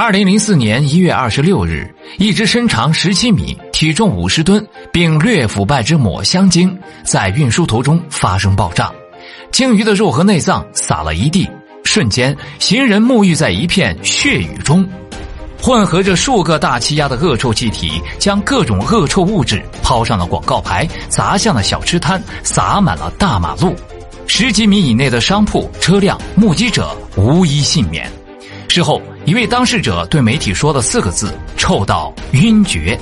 二零零四年一月二十六日，一只身长十七米、体重五十吨并略腐败之抹香鲸在运输途中发生爆炸，鲸鱼的肉和内脏洒了一地，瞬间行人沐浴在一片血雨中。混合着数个大气压的恶臭气体，将各种恶臭物质抛上了广告牌，砸向了小吃摊，洒满了大马路。十几米以内的商铺、车辆、目击者无一幸免。事后，一位当事者对媒体说了四个字：“臭到晕厥。”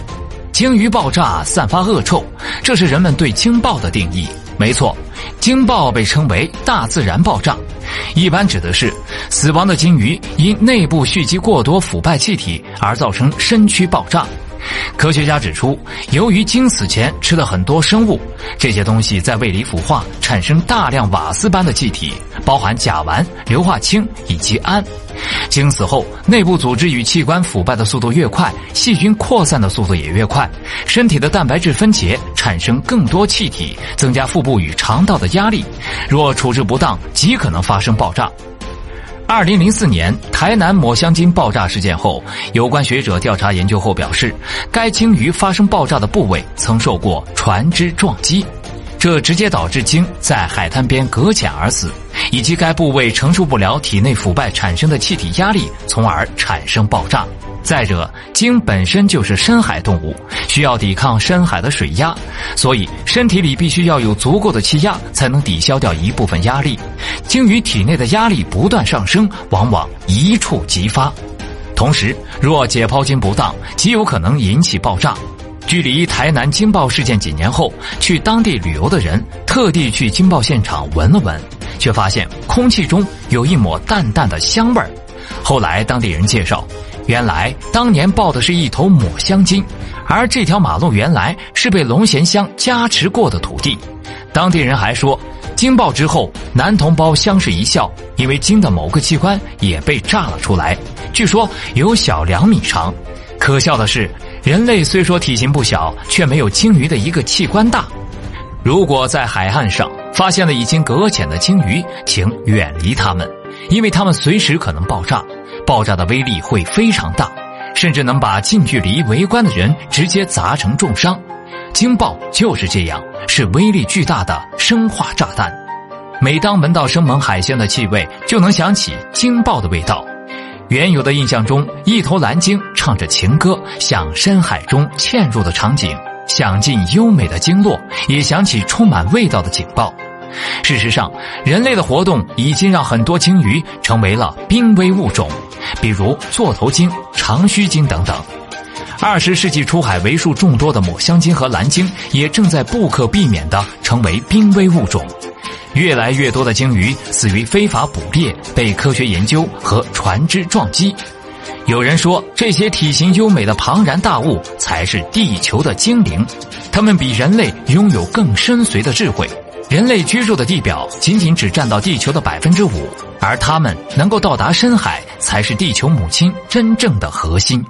鲸鱼爆炸散发恶臭，这是人们对鲸爆的定义。没错，鲸爆被称为大自然爆炸，一般指的是死亡的鲸鱼因内部蓄积过多腐败气体而造成身躯爆炸。科学家指出，由于鲸死前吃了很多生物，这些东西在胃里腐化，产生大量瓦斯般的气体，包含甲烷、硫化氢以及氨。鲸死后，内部组织与器官腐败的速度越快，细菌扩散的速度也越快，身体的蛋白质分解，产生更多气体，增加腹部与肠道的压力。若处置不当，极可能发生爆炸。二零零四年台南抹香鲸爆炸事件后，有关学者调查研究后表示，该鲸鱼发生爆炸的部位曾受过船只撞击，这直接导致鲸在海滩边搁浅而死，以及该部位承受不了体内腐败产生的气体压力，从而产生爆炸。再者，鲸本身就是深海动物，需要抵抗深海的水压，所以身体里必须要有足够的气压，才能抵消掉一部分压力。鲸鱼体内的压力不断上升，往往一触即发。同时，若解剖鲸不当，极有可能引起爆炸。距离台南鲸爆事件几年后，去当地旅游的人特地去鲸爆现场闻了闻，却发现空气中有一抹淡淡的香味儿。后来，当地人介绍。原来当年爆的是一头抹香鲸，而这条马路原来是被龙涎香加持过的土地。当地人还说，鲸爆之后，男同胞相视一笑，因为鲸的某个器官也被炸了出来，据说有小两米长。可笑的是，人类虽说体型不小，却没有鲸鱼的一个器官大。如果在海岸上发现了已经搁浅的鲸鱼，请远离它们，因为它们随时可能爆炸。爆炸的威力会非常大，甚至能把近距离围观的人直接砸成重伤。鲸爆就是这样，是威力巨大的生化炸弹。每当闻到生猛海鲜的气味，就能想起鲸爆的味道。原有的印象中，一头蓝鲸唱着情歌向深海中嵌入的场景，想尽优美的鲸落，也想起充满味道的警报。事实上，人类的活动已经让很多鲸鱼成为了濒危物种。比如座头鲸、长须鲸等等。二十世纪出海为数众多的抹香鲸和蓝鲸，也正在不可避免地成为濒危物种。越来越多的鲸鱼死于非法捕猎、被科学研究和船只撞击。有人说，这些体型优美的庞然大物才是地球的精灵，它们比人类拥有更深邃的智慧。人类居住的地表仅仅只占到地球的百分之五，而他们能够到达深海，才是地球母亲真正的核心。